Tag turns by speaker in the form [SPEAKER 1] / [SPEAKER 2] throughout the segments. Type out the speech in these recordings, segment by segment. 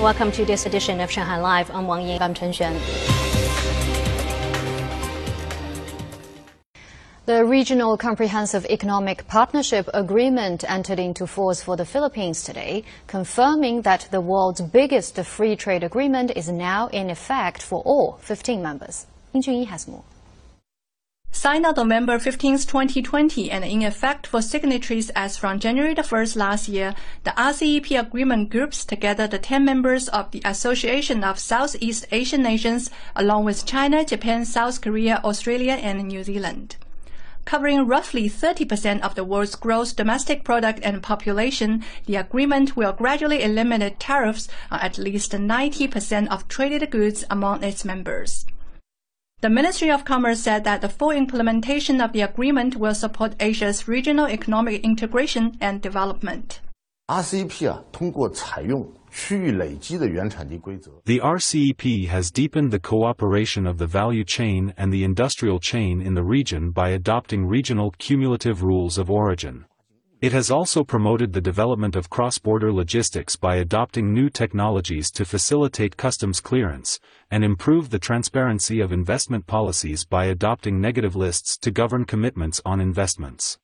[SPEAKER 1] Welcome to this edition of Shanghai Live. I'm Wang Ying. I'm Chen Xuan. The Regional Comprehensive Economic Partnership Agreement entered into force for the Philippines today, confirming that the world's biggest free trade agreement is now in effect for all 15 members. Ying Junyi has more.
[SPEAKER 2] Signed on November 15, 2020, and in effect for signatories as from January 1st last year, the RCEP agreement groups together the 10 members of the Association of Southeast Asian Nations, along with China, Japan, South Korea, Australia, and New Zealand. Covering roughly 30% of the world's gross domestic product and population, the agreement will gradually eliminate tariffs on at least 90% of traded goods among its members. The Ministry of Commerce said that the full implementation of the agreement will support Asia's regional economic integration and development.
[SPEAKER 3] RCEP 啊，通过采用区域累积的原产地规则。
[SPEAKER 4] The RCEP has deepened the cooperation of the value chain and the industrial chain in the region by adopting regional cumulative rules of origin. It has also promoted the development of cross-border logistics by adopting new technologies to facilitate customs clearance, and improve the transparency of investment policies by adopting negative lists to govern commitments on investments.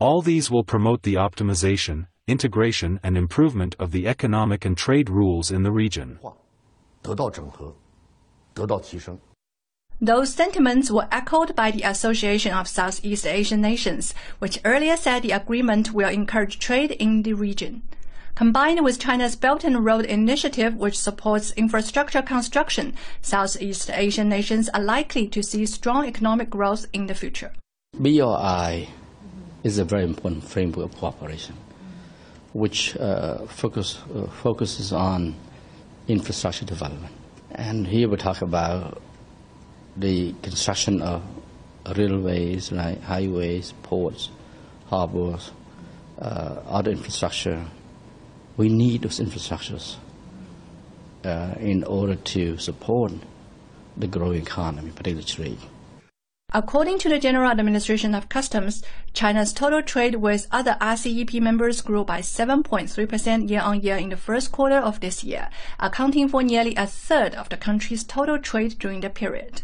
[SPEAKER 4] All these will promote the optimization, integration and improvement of the economic and trade rules in the region.
[SPEAKER 3] 得到整合，得到提升。
[SPEAKER 2] Those sentiments were echoed by the Association of Southeast Asian Nations, which earlier said the agreement will encourage trade in the region. Combined with China's Belt and Road Initiative, which supports infrastructure construction, Southeast Asian nations are likely to see strong economic growth in the future.
[SPEAKER 5] BRI is a very important framework of cooperation, which uh, focus, uh, focuses on infrastructure development. And here we talk about the construction of railways, like highways, ports, harbors, uh, other infrastructure. We need those infrastructures uh, in order to support the growing economy, particularly trade.
[SPEAKER 2] According to the General Administration of Customs, China's total trade with other RCEP members grew by 7.3% year on year in the first quarter of this year, accounting for nearly a third of the country's total trade during the period.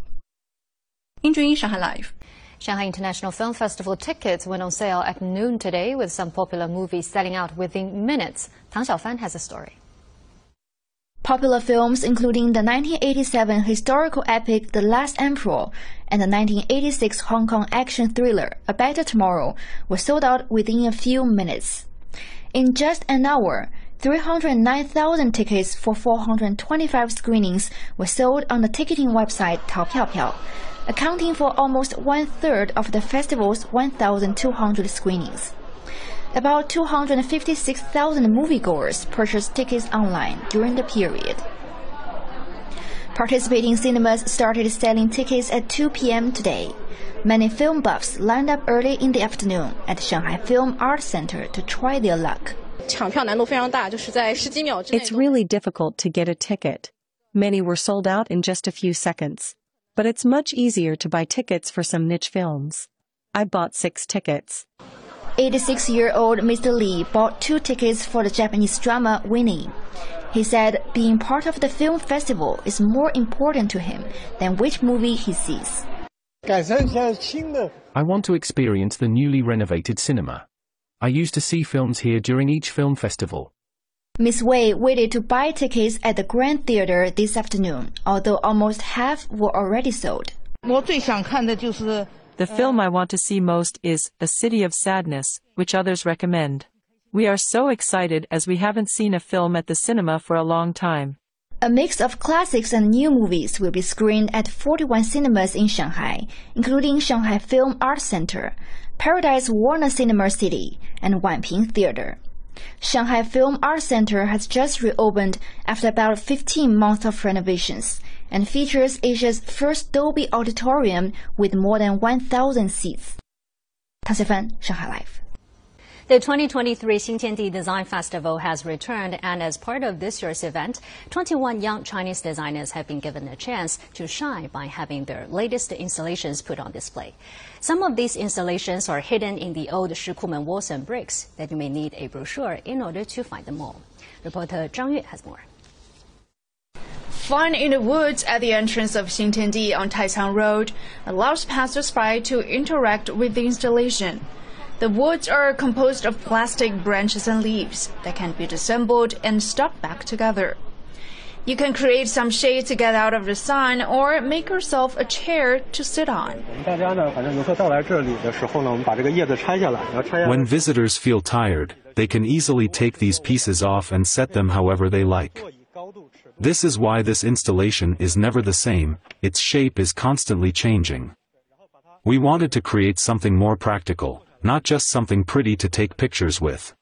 [SPEAKER 2] In Shanghai Live.
[SPEAKER 1] Shanghai International Film Festival tickets went on sale at noon today, with some popular movies selling out within minutes. Tang Xiaofan has a story.
[SPEAKER 6] Popular films including the 1987 historical epic The Last Emperor and the 1986 Hong Kong action thriller A Better Tomorrow were sold out within a few minutes. In just an hour, 309,000 tickets for 425 screenings were sold on the ticketing website Taopiaopiao, accounting for almost one third of the festival's 1,200 screenings. About 256,000 moviegoers purchased tickets online during the period. Participating cinemas started selling tickets at 2 p.m. today. Many film buffs lined up early in the afternoon at Shanghai Film Art Center to try their luck.
[SPEAKER 7] It's really difficult to get a ticket. Many were sold out in just a few seconds. But it's much easier to buy tickets for some niche films. I bought six tickets.
[SPEAKER 6] 86 year old Mr. Lee bought two tickets for the Japanese drama Winnie. He said being part of the film festival is more important to him than which movie he sees.
[SPEAKER 8] I want to experience the newly renovated cinema. I used to see films here during each film festival.
[SPEAKER 6] Miss Wei waited to buy tickets at the Grand Theater this afternoon, although almost half were already sold.
[SPEAKER 7] The film I want to see most is A City of Sadness, which others recommend. We are so excited as we haven't seen a film at the cinema for a long time.
[SPEAKER 6] A mix of classics and new movies will be screened at 41 cinemas in Shanghai, including Shanghai Film Art Center, Paradise Warner Cinema City, and Wanping Theater. Shanghai Film Art Center has just reopened after about 15 months of renovations and features Asia's first Dolby Auditorium with more than 1,000 seats. Tang Xiaofan, Shanghai Live.
[SPEAKER 1] The 2023 Xintiandi Design Festival has returned, and as part of this year's event, 21 young Chinese designers have been given a chance to shine by having their latest installations put on display. Some of these installations are hidden in the old Shikumen walls and bricks that you may need a brochure in order to find them all. Reporter Zhang Yue has more.
[SPEAKER 9] Fun in the Woods at the entrance of Xintiandi on Taicang Road allows passers-by to interact with the installation. The woods are composed of plastic branches and leaves that can be disassembled and stuck back together. You can create some shade to get out of the sun or make yourself a chair to sit on.
[SPEAKER 4] When visitors feel tired, they can easily take these pieces off and set them however they like. This is why this installation is never the same, its shape is constantly changing. We wanted to create something more practical, not just something pretty to take pictures with.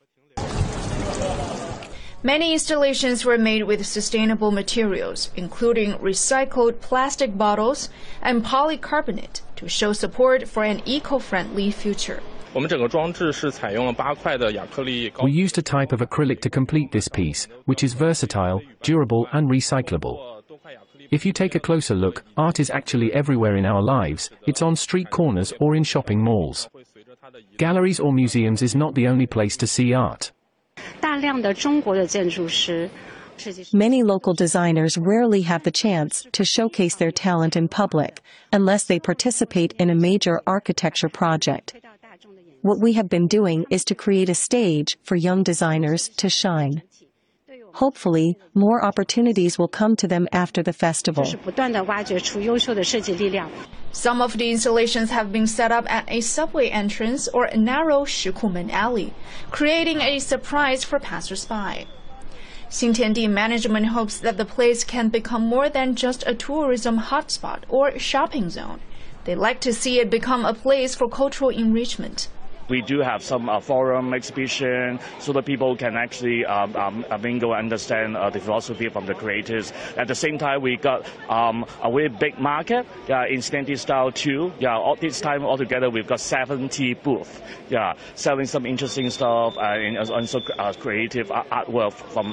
[SPEAKER 9] Many installations were made with sustainable materials, including recycled plastic bottles and polycarbonate, to show support for an eco-friendly future.
[SPEAKER 8] We used a type of acrylic to complete this piece, which is versatile, durable and recyclable. If you take a closer look, art is actually everywhere in our lives, it's on street corners or in shopping malls. Galleries or museums is not the only place to see art.
[SPEAKER 7] Many local designers rarely have the chance to showcase their talent in public unless they participate in a major architecture project. What we have been doing is to create a stage for young designers to shine. Hopefully, more opportunities will come to them after the festival.
[SPEAKER 9] Some of the installations have been set up at a subway entrance or a narrow Shikumen alley, creating a surprise for passers-by. Xintiandi management hopes that the place can become more than just a tourism hotspot or shopping zone. They'd like to see it become a place for cultural enrichment
[SPEAKER 10] we do have some uh, forum exhibition so that people can actually um, um, uh, mingle and understand uh, the philosophy from the creators. At the same time, we got um, a very big market in Xintiandi style too. Yeah, all this time altogether we've got 70 booths. Yeah, selling some interesting stuff and also creative artwork from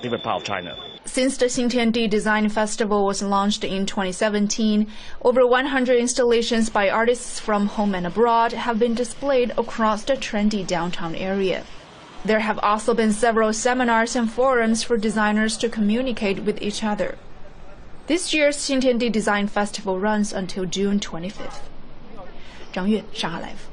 [SPEAKER 10] different parts of China.
[SPEAKER 9] Since the Xintiandi Design Festival was launched in 2017, over 100 installations by artists from home and abroad have been displayed across the trendy downtown area. There have also been several seminars and forums for designers to communicate with each other. This year's Xintiandi Design Festival runs until June 25th. 张悦，上海 Live。